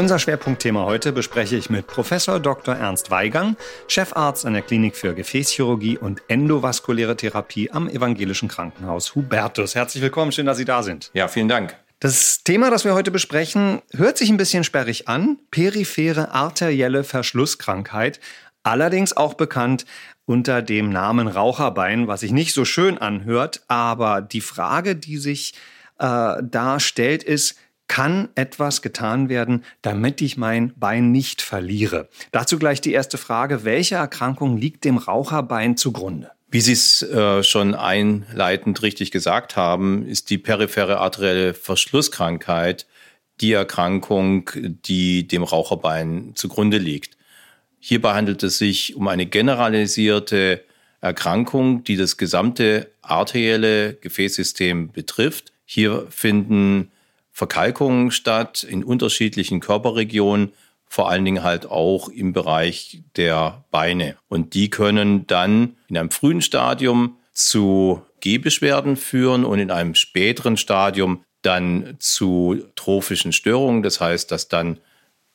Unser Schwerpunktthema heute bespreche ich mit Professor Dr. Ernst Weigang, Chefarzt an der Klinik für Gefäßchirurgie und endovaskuläre Therapie am Evangelischen Krankenhaus Hubertus. Herzlich willkommen, schön, dass Sie da sind. Ja, vielen Dank. Das Thema, das wir heute besprechen, hört sich ein bisschen sperrig an. Periphere arterielle Verschlusskrankheit, allerdings auch bekannt unter dem Namen Raucherbein, was sich nicht so schön anhört. Aber die Frage, die sich äh, da stellt, ist, kann etwas getan werden, damit ich mein Bein nicht verliere? Dazu gleich die erste Frage. Welche Erkrankung liegt dem Raucherbein zugrunde? Wie Sie es äh, schon einleitend richtig gesagt haben, ist die periphere arterielle Verschlusskrankheit die Erkrankung, die dem Raucherbein zugrunde liegt. Hierbei handelt es sich um eine generalisierte Erkrankung, die das gesamte arterielle Gefäßsystem betrifft. Hier finden Verkalkungen statt in unterschiedlichen Körperregionen, vor allen Dingen halt auch im Bereich der Beine. Und die können dann in einem frühen Stadium zu Gehbeschwerden führen und in einem späteren Stadium dann zu trophischen Störungen. Das heißt, dass dann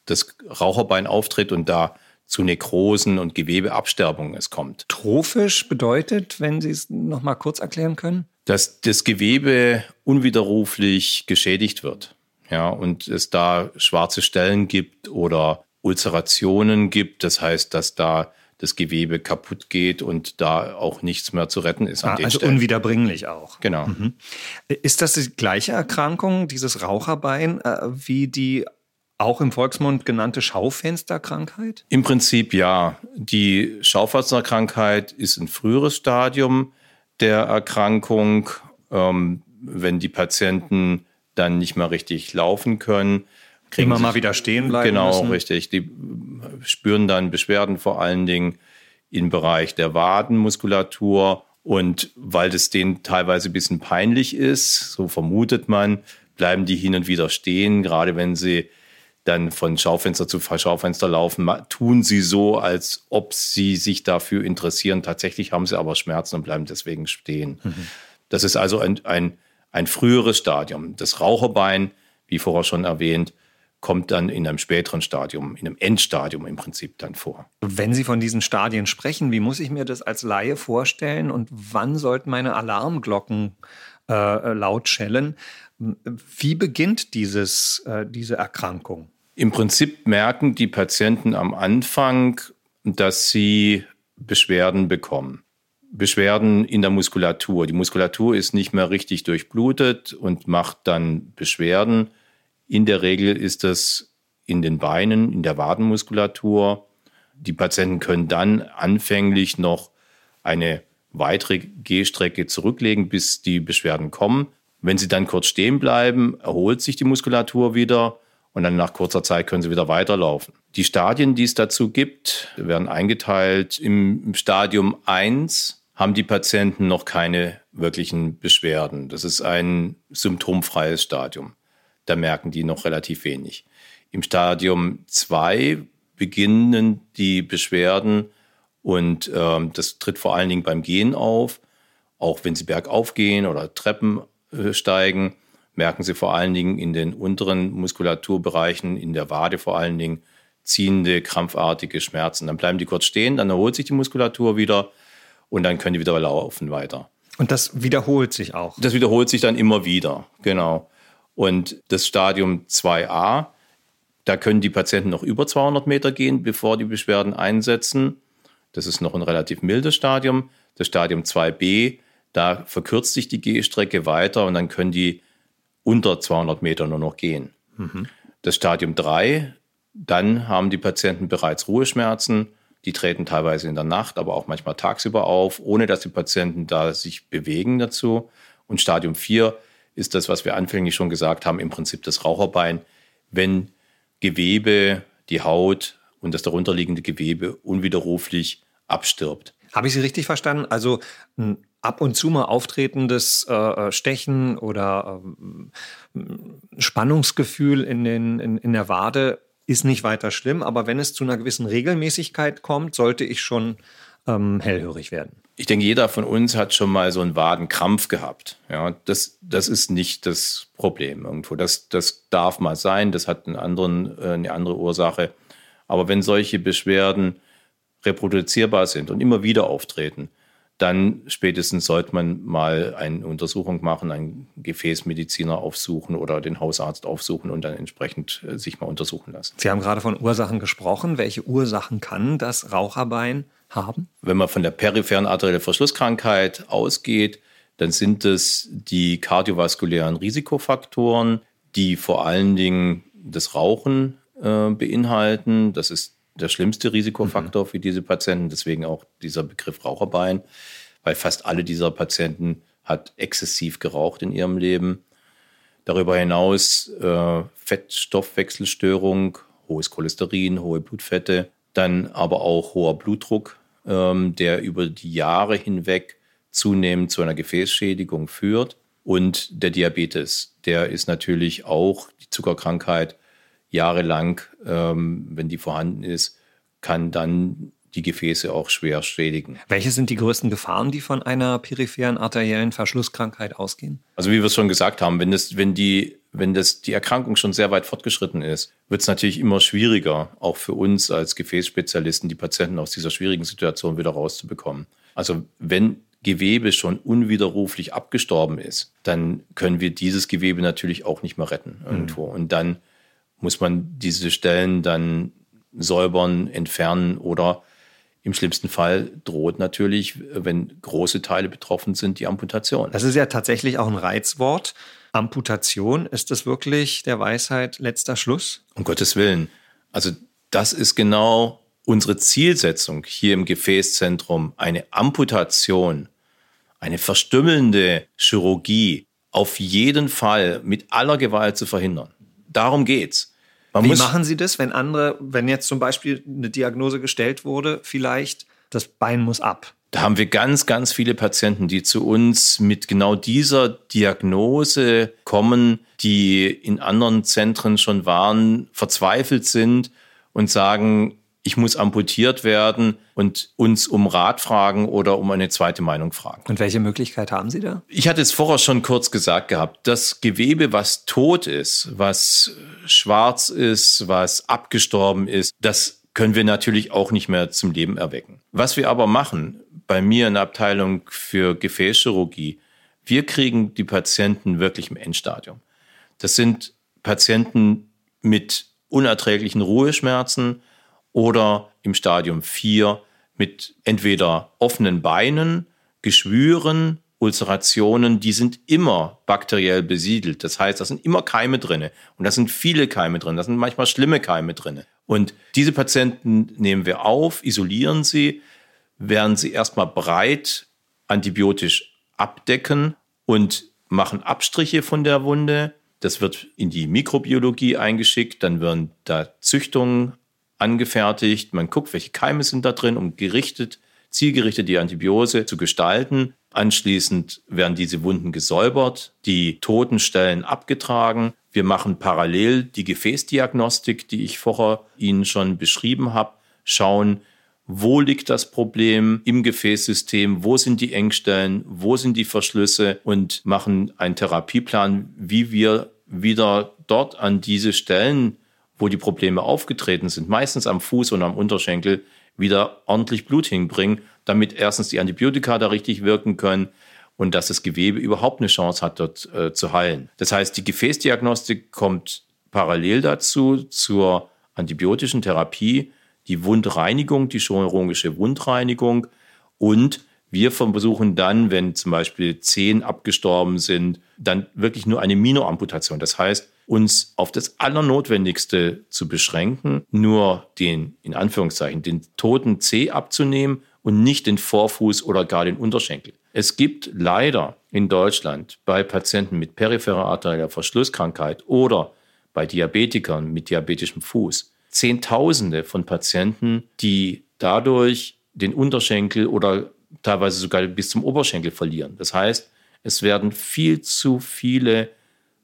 das Raucherbein auftritt und da zu Nekrosen und Gewebeabsterbungen es kommt. Trophisch bedeutet, wenn Sie es noch mal kurz erklären können? Dass das Gewebe unwiderruflich geschädigt wird. Ja, und es da schwarze Stellen gibt oder Ulcerationen gibt. Das heißt, dass da das Gewebe kaputt geht und da auch nichts mehr zu retten ist. Ah, also Stellen. unwiederbringlich auch. Genau. Mhm. Ist das die gleiche Erkrankung, dieses Raucherbein, äh, wie die auch im Volksmund genannte Schaufensterkrankheit? Im Prinzip ja. Die Schaufensterkrankheit ist ein früheres Stadium der Erkrankung, ähm, wenn die Patienten dann nicht mehr richtig laufen können. Immer mal wieder stehen bleiben Genau, müssen. richtig. Die spüren dann Beschwerden vor allen Dingen im Bereich der Wadenmuskulatur. Und weil das denen teilweise ein bisschen peinlich ist, so vermutet man, bleiben die hin und wieder stehen, gerade wenn sie dann von Schaufenster zu Schaufenster laufen, tun sie so, als ob sie sich dafür interessieren. Tatsächlich haben sie aber Schmerzen und bleiben deswegen stehen. Mhm. Das ist also ein, ein, ein früheres Stadium. Das Raucherbein, wie vorher schon erwähnt, kommt dann in einem späteren Stadium, in einem Endstadium im Prinzip dann vor. Wenn Sie von diesen Stadien sprechen, wie muss ich mir das als Laie vorstellen und wann sollten meine Alarmglocken äh, laut schellen? Wie beginnt dieses, äh, diese Erkrankung? Im Prinzip merken die Patienten am Anfang, dass sie Beschwerden bekommen. Beschwerden in der Muskulatur. Die Muskulatur ist nicht mehr richtig durchblutet und macht dann Beschwerden. In der Regel ist das in den Beinen, in der Wadenmuskulatur. Die Patienten können dann anfänglich noch eine weitere Gehstrecke zurücklegen, bis die Beschwerden kommen. Wenn sie dann kurz stehen bleiben, erholt sich die Muskulatur wieder und dann nach kurzer Zeit können sie wieder weiterlaufen. Die Stadien, die es dazu gibt, werden eingeteilt. Im Stadium 1 haben die Patienten noch keine wirklichen Beschwerden. Das ist ein symptomfreies Stadium. Da merken die noch relativ wenig. Im Stadium 2 beginnen die Beschwerden und ähm, das tritt vor allen Dingen beim Gehen auf, auch wenn sie bergauf gehen oder Treppen äh, steigen merken Sie vor allen Dingen in den unteren Muskulaturbereichen, in der Wade vor allen Dingen, ziehende, krampfartige Schmerzen. Dann bleiben die kurz stehen, dann erholt sich die Muskulatur wieder und dann können die wieder laufen weiter. Und das wiederholt sich auch? Das wiederholt sich dann immer wieder, genau. Und das Stadium 2a, da können die Patienten noch über 200 Meter gehen, bevor die Beschwerden einsetzen. Das ist noch ein relativ mildes Stadium. Das Stadium 2b, da verkürzt sich die Gehstrecke weiter und dann können die unter 200 Meter nur noch gehen. Mhm. Das Stadium 3, dann haben die Patienten bereits Ruheschmerzen. Die treten teilweise in der Nacht, aber auch manchmal tagsüber auf, ohne dass die Patienten da sich bewegen dazu. Und Stadium 4 ist das, was wir anfänglich schon gesagt haben, im Prinzip das Raucherbein, wenn Gewebe, die Haut und das darunterliegende Gewebe unwiderruflich abstirbt. Habe ich Sie richtig verstanden? Also ein ab und zu mal auftretendes äh, äh Stechen oder äh, Spannungsgefühl in, den, in, in der Wade ist nicht weiter schlimm, aber wenn es zu einer gewissen Regelmäßigkeit kommt, sollte ich schon ähm, hellhörig werden. Ich denke, jeder von uns hat schon mal so einen Wadenkrampf gehabt. Ja, das, das ist nicht das Problem irgendwo. Das, das darf mal sein, das hat einen anderen, äh, eine andere Ursache. Aber wenn solche Beschwerden reproduzierbar sind und immer wieder auftreten, dann spätestens sollte man mal eine Untersuchung machen, einen Gefäßmediziner aufsuchen oder den Hausarzt aufsuchen und dann entsprechend äh, sich mal untersuchen lassen. Sie haben gerade von Ursachen gesprochen. Welche Ursachen kann das Raucherbein haben? Wenn man von der peripheren arteriellen Verschlusskrankheit ausgeht, dann sind es die kardiovaskulären Risikofaktoren, die vor allen Dingen das Rauchen äh, beinhalten. Das ist der schlimmste Risikofaktor mhm. für diese Patienten, deswegen auch dieser Begriff Raucherbein, weil fast alle dieser Patienten hat exzessiv geraucht in ihrem Leben. Darüber hinaus äh, Fettstoffwechselstörung, hohes Cholesterin, hohe Blutfette, dann aber auch hoher Blutdruck, ähm, der über die Jahre hinweg zunehmend zu einer Gefäßschädigung führt. Und der Diabetes, der ist natürlich auch die Zuckerkrankheit, jahrelang, ähm, wenn die vorhanden ist, kann dann die Gefäße auch schwer schädigen. Welche sind die größten Gefahren, die von einer peripheren arteriellen Verschlusskrankheit ausgehen? Also wie wir es schon gesagt haben, wenn, das, wenn, die, wenn das, die Erkrankung schon sehr weit fortgeschritten ist, wird es natürlich immer schwieriger, auch für uns als Gefäßspezialisten, die Patienten aus dieser schwierigen Situation wieder rauszubekommen. Also wenn Gewebe schon unwiderruflich abgestorben ist, dann können wir dieses Gewebe natürlich auch nicht mehr retten irgendwo. Mhm. Und dann muss man diese Stellen dann säubern, entfernen oder im schlimmsten Fall droht natürlich, wenn große Teile betroffen sind, die Amputation. Das ist ja tatsächlich auch ein Reizwort. Amputation, ist das wirklich der Weisheit letzter Schluss? Um Gottes Willen. Also das ist genau unsere Zielsetzung hier im Gefäßzentrum. Eine Amputation, eine verstümmelnde Chirurgie auf jeden Fall mit aller Gewalt zu verhindern. Darum geht's. Man Wie machen Sie das, wenn andere, wenn jetzt zum Beispiel eine Diagnose gestellt wurde, vielleicht das Bein muss ab? Da haben wir ganz, ganz viele Patienten, die zu uns mit genau dieser Diagnose kommen, die in anderen Zentren schon waren, verzweifelt sind und sagen, ich muss amputiert werden und uns um Rat fragen oder um eine zweite Meinung fragen. Und welche Möglichkeit haben Sie da? Ich hatte es vorher schon kurz gesagt gehabt. Das Gewebe, was tot ist, was schwarz ist, was abgestorben ist, das können wir natürlich auch nicht mehr zum Leben erwecken. Was wir aber machen, bei mir in der Abteilung für Gefäßchirurgie, wir kriegen die Patienten wirklich im Endstadium. Das sind Patienten mit unerträglichen Ruheschmerzen, oder im Stadium 4 mit entweder offenen Beinen, Geschwüren, Ulcerationen, die sind immer bakteriell besiedelt. Das heißt, da sind immer Keime drin. Und da sind viele Keime drin. Da sind manchmal schlimme Keime drin. Und diese Patienten nehmen wir auf, isolieren sie, werden sie erstmal breit antibiotisch abdecken und machen Abstriche von der Wunde. Das wird in die Mikrobiologie eingeschickt. Dann werden da Züchtungen angefertigt. Man guckt, welche Keime sind da drin, um gerichtet, zielgerichtet die Antibiose zu gestalten. Anschließend werden diese Wunden gesäubert, die toten Stellen abgetragen. Wir machen parallel die Gefäßdiagnostik, die ich vorher Ihnen schon beschrieben habe, schauen, wo liegt das Problem im Gefäßsystem, wo sind die Engstellen, wo sind die Verschlüsse und machen einen Therapieplan, wie wir wieder dort an diese Stellen wo die Probleme aufgetreten sind, meistens am Fuß und am Unterschenkel, wieder ordentlich Blut hinbringen, damit erstens die Antibiotika da richtig wirken können und dass das Gewebe überhaupt eine Chance hat, dort äh, zu heilen. Das heißt, die Gefäßdiagnostik kommt parallel dazu zur antibiotischen Therapie, die Wundreinigung, die chirurgische Wundreinigung und wir versuchen dann, wenn zum Beispiel Zehen abgestorben sind, dann wirklich nur eine Minoamputation. Das heißt, uns auf das Allernotwendigste zu beschränken, nur den, in Anführungszeichen, den toten Zeh abzunehmen und nicht den Vorfuß oder gar den Unterschenkel. Es gibt leider in Deutschland bei Patienten mit peripherer arterieller Verschlusskrankheit oder bei Diabetikern mit diabetischem Fuß Zehntausende von Patienten, die dadurch den Unterschenkel oder teilweise sogar bis zum Oberschenkel verlieren. Das heißt, es werden viel zu viele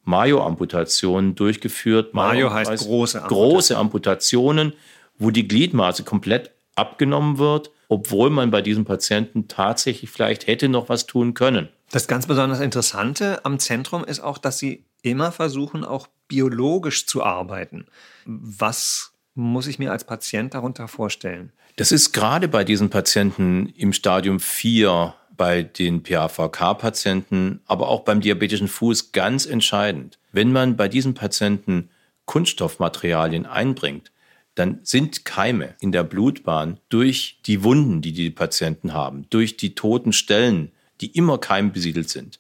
Mayo-Amputationen durchgeführt. Mayo heißt große Amputationen. große Amputationen, wo die Gliedmaße komplett abgenommen wird, obwohl man bei diesen Patienten tatsächlich vielleicht hätte noch was tun können. Das ganz besonders Interessante am Zentrum ist auch, dass Sie immer versuchen, auch biologisch zu arbeiten. Was muss ich mir als Patient darunter vorstellen? Das ist gerade bei diesen Patienten im Stadium 4, bei den PAVK-Patienten, aber auch beim diabetischen Fuß ganz entscheidend. Wenn man bei diesen Patienten Kunststoffmaterialien einbringt, dann sind Keime in der Blutbahn durch die Wunden, die die Patienten haben, durch die toten Stellen, die immer keimbesiedelt sind.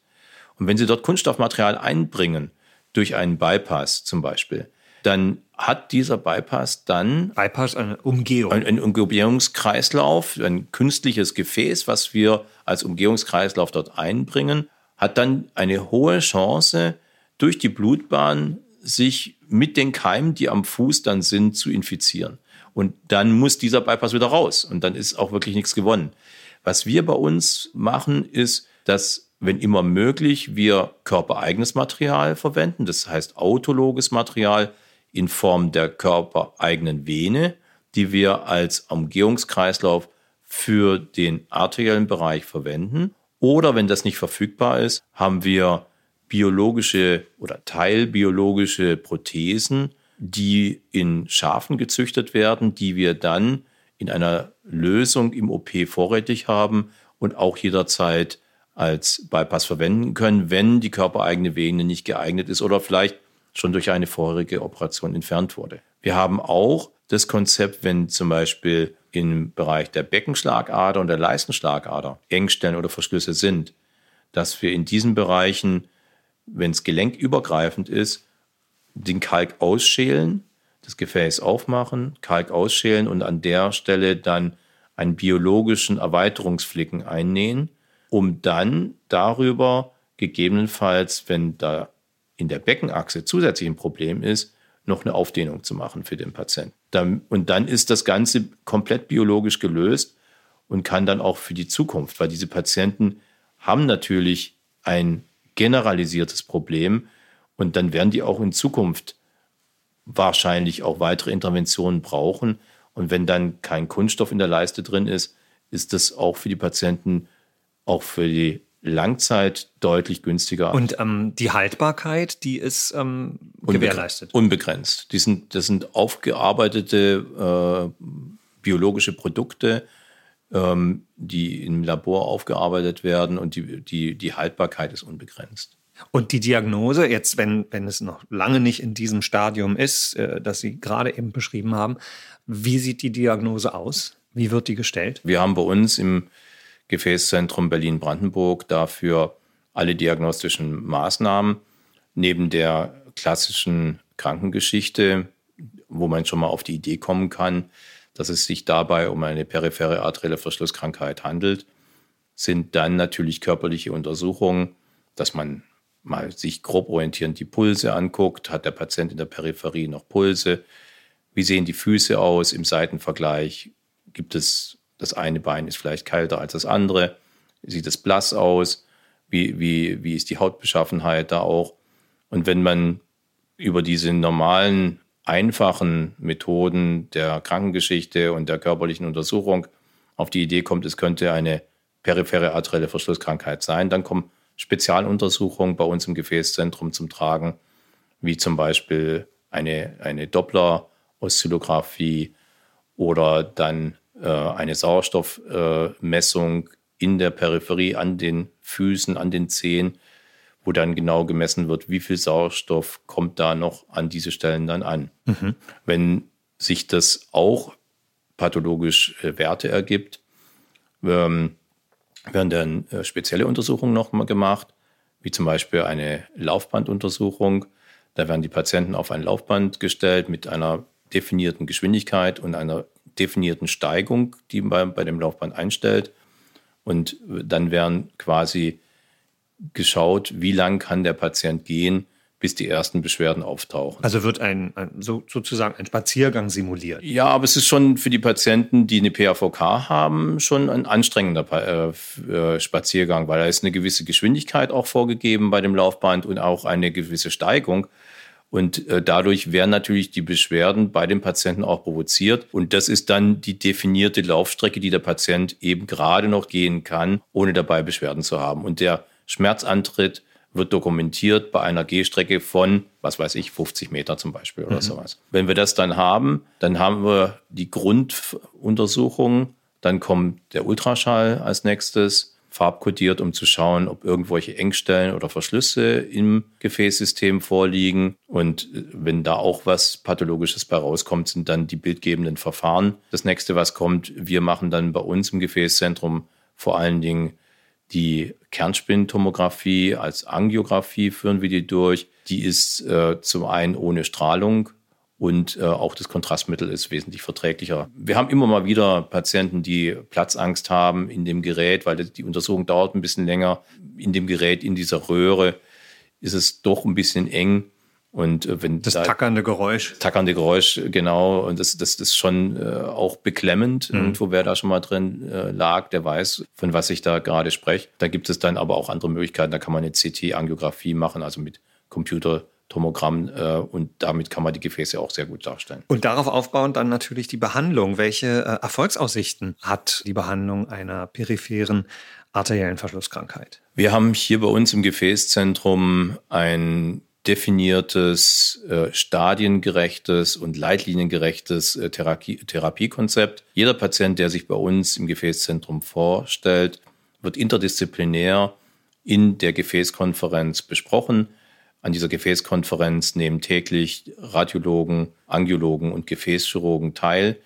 Und wenn Sie dort Kunststoffmaterial einbringen, durch einen Bypass zum Beispiel, dann hat dieser Bypass dann Bypass eine Umgehung. Ein, ein Umgehungskreislauf, ein künstliches Gefäß, was wir als Umgehungskreislauf dort einbringen, hat dann eine hohe Chance, durch die Blutbahn sich mit den Keimen, die am Fuß dann sind, zu infizieren. Und dann muss dieser Bypass wieder raus und dann ist auch wirklich nichts gewonnen. Was wir bei uns machen, ist, dass wenn immer möglich, wir körpereigenes Material verwenden, das heißt autologes Material, in Form der körpereigenen Vene, die wir als Umgehungskreislauf für den arteriellen Bereich verwenden. Oder wenn das nicht verfügbar ist, haben wir biologische oder teilbiologische Prothesen, die in Schafen gezüchtet werden, die wir dann in einer Lösung im OP vorrätig haben und auch jederzeit als Bypass verwenden können, wenn die körpereigene Vene nicht geeignet ist oder vielleicht schon durch eine vorherige Operation entfernt wurde. Wir haben auch das Konzept, wenn zum Beispiel im Bereich der Beckenschlagader und der Leistenschlagader Engstellen oder Verschlüsse sind, dass wir in diesen Bereichen, wenn es gelenkübergreifend ist, den Kalk ausschälen, das Gefäß aufmachen, Kalk ausschälen und an der Stelle dann einen biologischen Erweiterungsflicken einnähen, um dann darüber gegebenenfalls, wenn da in der Beckenachse zusätzlich ein Problem ist, noch eine Aufdehnung zu machen für den Patienten. und dann ist das Ganze komplett biologisch gelöst und kann dann auch für die Zukunft, weil diese Patienten haben natürlich ein generalisiertes Problem und dann werden die auch in Zukunft wahrscheinlich auch weitere Interventionen brauchen. Und wenn dann kein Kunststoff in der Leiste drin ist, ist das auch für die Patienten, auch für die Langzeit deutlich günstiger. Und ähm, die Haltbarkeit, die ist ähm, gewährleistet. Unbegrenzt. Die sind, das sind aufgearbeitete äh, biologische Produkte, ähm, die im Labor aufgearbeitet werden und die, die, die Haltbarkeit ist unbegrenzt. Und die Diagnose, jetzt, wenn, wenn es noch lange nicht in diesem Stadium ist, äh, das Sie gerade eben beschrieben haben, wie sieht die Diagnose aus? Wie wird die gestellt? Wir haben bei uns im Gefäßzentrum Berlin-Brandenburg dafür alle diagnostischen Maßnahmen neben der klassischen Krankengeschichte, wo man schon mal auf die Idee kommen kann, dass es sich dabei um eine periphere arterielle Verschlusskrankheit handelt, sind dann natürlich körperliche Untersuchungen, dass man mal sich grob orientierend die Pulse anguckt. Hat der Patient in der Peripherie noch Pulse? Wie sehen die Füße aus im Seitenvergleich? Gibt es das eine Bein ist vielleicht kälter als das andere. Sieht es blass aus? Wie, wie, wie ist die Hautbeschaffenheit da auch? Und wenn man über diese normalen, einfachen Methoden der Krankengeschichte und der körperlichen Untersuchung auf die Idee kommt, es könnte eine periphere arterielle Verschlusskrankheit sein, dann kommen Spezialuntersuchungen bei uns im Gefäßzentrum zum Tragen, wie zum Beispiel eine, eine Doppler-Oszillographie oder dann eine Sauerstoffmessung in der Peripherie an den Füßen, an den Zehen, wo dann genau gemessen wird, wie viel Sauerstoff kommt da noch an diese Stellen dann an. Mhm. Wenn sich das auch pathologisch äh, Werte ergibt, ähm, werden dann äh, spezielle Untersuchungen noch mal gemacht, wie zum Beispiel eine Laufbanduntersuchung. Da werden die Patienten auf ein Laufband gestellt mit einer definierten Geschwindigkeit und einer definierten Steigung, die man bei dem Laufband einstellt. Und dann werden quasi geschaut, wie lang kann der Patient gehen, bis die ersten Beschwerden auftauchen. Also wird ein, ein so, sozusagen ein Spaziergang simuliert. Ja, aber es ist schon für die Patienten, die eine PAVK haben, schon ein anstrengender äh, äh, Spaziergang, weil da ist eine gewisse Geschwindigkeit auch vorgegeben bei dem Laufband und auch eine gewisse Steigung. Und äh, dadurch werden natürlich die Beschwerden bei dem Patienten auch provoziert. Und das ist dann die definierte Laufstrecke, die der Patient eben gerade noch gehen kann, ohne dabei Beschwerden zu haben. Und der Schmerzantritt wird dokumentiert bei einer Gehstrecke von, was weiß ich, 50 Meter zum Beispiel oder mhm. sowas. Wenn wir das dann haben, dann haben wir die Grunduntersuchung, dann kommt der Ultraschall als nächstes, farbkodiert, um zu schauen, ob irgendwelche Engstellen oder Verschlüsse im Gefäßsystem vorliegen. Und äh, wenn da auch was Pathologisches bei rauskommt, sind dann die bildgebenden Verfahren. Das nächste, was kommt, wir machen dann bei uns im Gefäßzentrum vor allen Dingen die Kernspintomographie als Angiografie führen wir die durch. Die ist äh, zum einen ohne Strahlung und äh, auch das Kontrastmittel ist wesentlich verträglicher. Wir haben immer mal wieder Patienten, die Platzangst haben in dem Gerät, weil die Untersuchung dauert ein bisschen länger. In dem Gerät, in dieser Röhre ist es doch ein bisschen eng. Und äh, wenn das da, tackernde Geräusch. Tackernde Geräusch, genau. Und das, das, das ist schon äh, auch beklemmend. Mhm. Irgendwo, wer da schon mal drin äh, lag, der weiß, von was ich da gerade spreche. Da gibt es dann aber auch andere Möglichkeiten. Da kann man eine CT-Angiografie machen, also mit Computertomogramm. Äh, und damit kann man die Gefäße auch sehr gut darstellen. Und darauf aufbauend dann natürlich die Behandlung. Welche äh, Erfolgsaussichten hat die Behandlung einer peripheren arteriellen Verschlusskrankheit? Wir haben hier bei uns im Gefäßzentrum ein definiertes, äh, stadiengerechtes und leitliniengerechtes äh, Therapie Therapiekonzept. Jeder Patient, der sich bei uns im Gefäßzentrum vorstellt, wird interdisziplinär in der Gefäßkonferenz besprochen. An dieser Gefäßkonferenz nehmen täglich Radiologen, Angiologen und Gefäßchirurgen teil.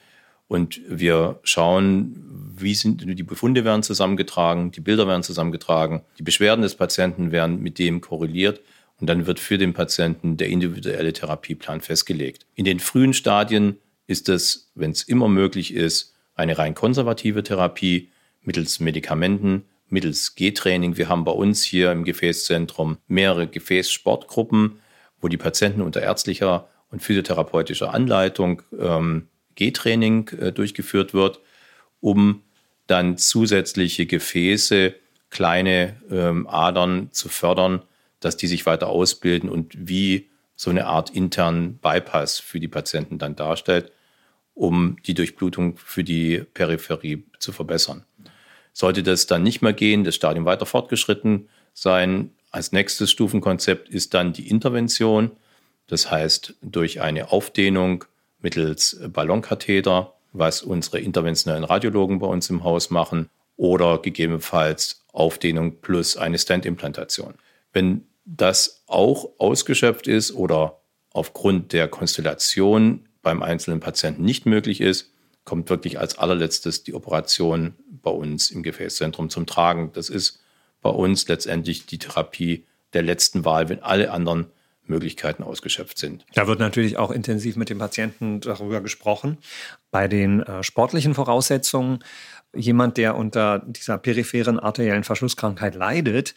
Und wir schauen, wie sind die Befunde werden zusammengetragen, die Bilder werden zusammengetragen, die Beschwerden des Patienten werden mit dem korreliert und dann wird für den Patienten der individuelle Therapieplan festgelegt. In den frühen Stadien ist es, wenn es immer möglich ist, eine rein konservative Therapie mittels Medikamenten, mittels G-Training. Wir haben bei uns hier im Gefäßzentrum mehrere Gefäßsportgruppen, wo die Patienten unter ärztlicher und physiotherapeutischer Anleitung ähm, G-Training äh, durchgeführt wird, um dann zusätzliche Gefäße, kleine ähm, Adern zu fördern, dass die sich weiter ausbilden und wie so eine Art internen Bypass für die Patienten dann darstellt, um die Durchblutung für die Peripherie zu verbessern. Sollte das dann nicht mehr gehen, das Stadium weiter fortgeschritten sein, als nächstes Stufenkonzept ist dann die Intervention, das heißt durch eine Aufdehnung mittels Ballonkatheter, was unsere interventionellen Radiologen bei uns im Haus machen, oder gegebenenfalls Aufdehnung plus eine Stand-Implantation. Wenn das auch ausgeschöpft ist oder aufgrund der Konstellation beim einzelnen Patienten nicht möglich ist, kommt wirklich als allerletztes die Operation bei uns im Gefäßzentrum zum Tragen. Das ist bei uns letztendlich die Therapie der letzten Wahl, wenn alle anderen Möglichkeiten ausgeschöpft sind. Da wird natürlich auch intensiv mit dem Patienten darüber gesprochen. Bei den äh, sportlichen Voraussetzungen, jemand, der unter dieser peripheren arteriellen Verschlusskrankheit leidet,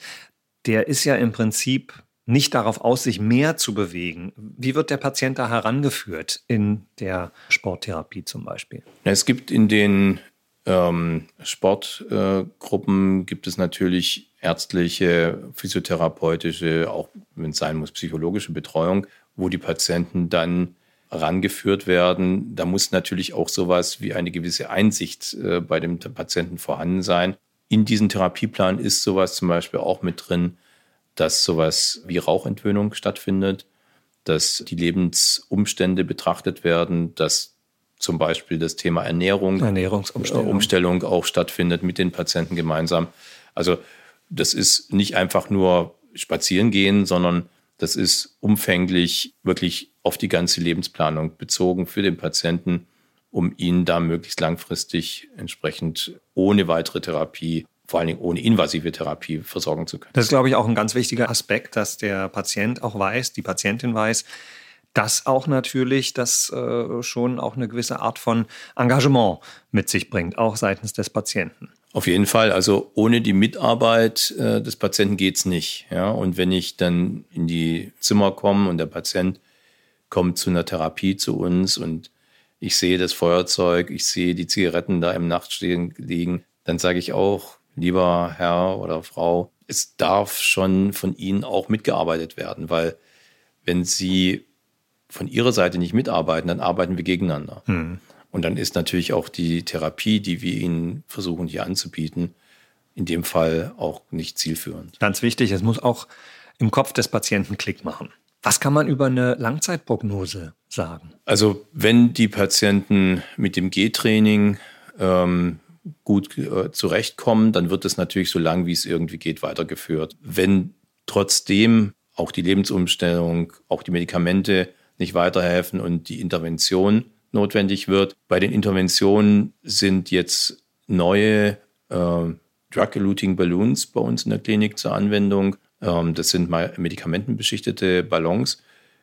der ist ja im Prinzip nicht darauf aus, sich mehr zu bewegen. Wie wird der Patient da herangeführt in der Sporttherapie zum Beispiel? Es gibt in den ähm, Sportgruppen äh, gibt es natürlich ärztliche, physiotherapeutische, auch wenn es sein muss, psychologische Betreuung, wo die Patienten dann rangeführt werden. Da muss natürlich auch sowas wie eine gewisse Einsicht äh, bei dem Patienten vorhanden sein. In diesem Therapieplan ist sowas zum Beispiel auch mit drin, dass sowas wie Rauchentwöhnung stattfindet, dass die Lebensumstände betrachtet werden, dass zum Beispiel das Thema Ernährung, Ernährungsumstellung Umstellung auch stattfindet mit den Patienten gemeinsam. Also das ist nicht einfach nur spazieren gehen, sondern das ist umfänglich wirklich auf die ganze Lebensplanung bezogen für den Patienten um ihn da möglichst langfristig entsprechend ohne weitere Therapie vor allen Dingen ohne invasive Therapie versorgen zu können. Das ist, glaube ich, auch ein ganz wichtiger Aspekt, dass der Patient auch weiß, die Patientin weiß, dass auch natürlich das äh, schon auch eine gewisse Art von Engagement mit sich bringt, auch seitens des Patienten. Auf jeden Fall. Also ohne die Mitarbeit äh, des Patienten geht's nicht. Ja? Und wenn ich dann in die Zimmer komme und der Patient kommt zu einer Therapie zu uns und ich sehe das Feuerzeug, ich sehe die Zigaretten da im Nachtstehen liegen, dann sage ich auch, lieber Herr oder Frau, es darf schon von Ihnen auch mitgearbeitet werden, weil wenn Sie von Ihrer Seite nicht mitarbeiten, dann arbeiten wir gegeneinander. Hm. Und dann ist natürlich auch die Therapie, die wir Ihnen versuchen hier anzubieten, in dem Fall auch nicht zielführend. Ganz wichtig, es muss auch im Kopf des Patienten Klick machen. Was kann man über eine Langzeitprognose sagen? Also wenn die Patienten mit dem G-Training ähm, gut äh, zurechtkommen, dann wird es natürlich so lang, wie es irgendwie geht, weitergeführt. Wenn trotzdem auch die Lebensumstellung, auch die Medikamente nicht weiterhelfen und die Intervention notwendig wird. Bei den Interventionen sind jetzt neue äh, Drug-Eluting Balloons bei uns in der Klinik zur Anwendung. Ähm, das sind mal medikamentenbeschichtete Ballons,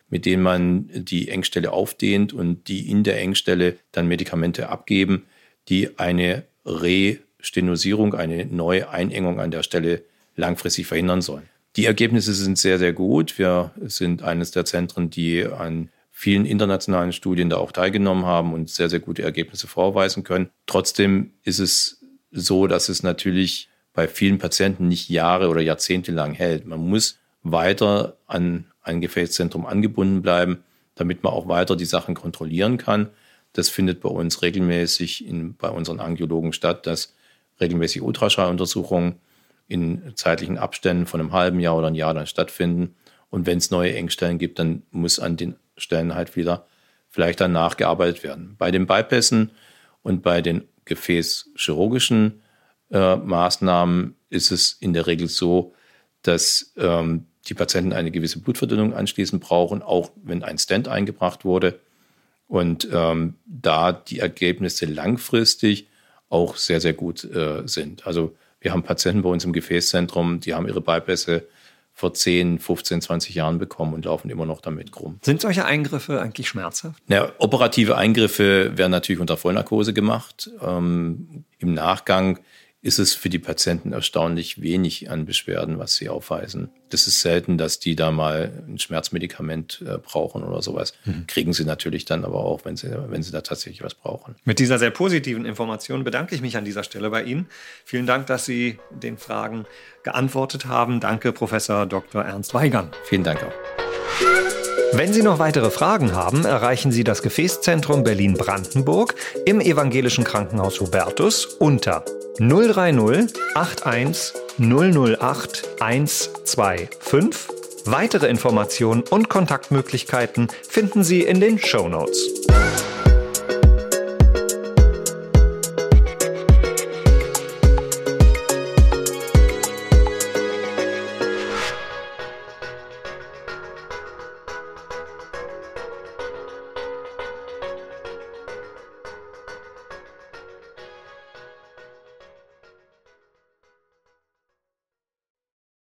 mit denen man die Engstelle aufdehnt und die in der Engstelle dann Medikamente abgeben, die eine Restenosierung, eine neue Einengung an der Stelle langfristig verhindern sollen. Die Ergebnisse sind sehr, sehr gut. Wir sind eines der Zentren, die an vielen internationalen Studien da auch teilgenommen haben und sehr, sehr gute Ergebnisse vorweisen können. Trotzdem ist es so, dass es natürlich bei vielen Patienten nicht Jahre oder Jahrzehnte lang hält. Man muss weiter an ein Gefäßzentrum angebunden bleiben, damit man auch weiter die Sachen kontrollieren kann. Das findet bei uns regelmäßig in, bei unseren Angiologen statt, dass regelmäßig Ultraschalluntersuchungen in zeitlichen Abständen von einem halben Jahr oder ein Jahr dann stattfinden. Und wenn es neue Engstellen gibt, dann muss an den Stellen halt wieder vielleicht dann nachgearbeitet werden. Bei den Bypassen und bei den gefäßchirurgischen äh, Maßnahmen ist es in der Regel so, dass ähm, die Patienten eine gewisse Blutverdünnung anschließend brauchen, auch wenn ein Stent eingebracht wurde. Und ähm, da die Ergebnisse langfristig auch sehr, sehr gut äh, sind. Also wir haben Patienten bei uns im Gefäßzentrum, die haben ihre Bypässe vor 10, 15, 20 Jahren bekommen und laufen immer noch damit krumm. Sind solche Eingriffe eigentlich schmerzhaft? Ja, operative Eingriffe werden natürlich unter Vollnarkose gemacht. Ähm, Im Nachgang ist es für die Patienten erstaunlich wenig an Beschwerden, was sie aufweisen. Das ist selten, dass die da mal ein Schmerzmedikament äh, brauchen oder sowas. Mhm. Kriegen sie natürlich dann aber auch, wenn sie, wenn sie da tatsächlich was brauchen. Mit dieser sehr positiven Information bedanke ich mich an dieser Stelle bei Ihnen. Vielen Dank, dass Sie den Fragen geantwortet haben. Danke, Professor Dr. Ernst Weigern. Vielen Dank auch. Wenn Sie noch weitere Fragen haben, erreichen Sie das Gefäßzentrum Berlin-Brandenburg im Evangelischen Krankenhaus Hubertus unter 030 81 008 125. Weitere Informationen und Kontaktmöglichkeiten finden Sie in den Show Notes.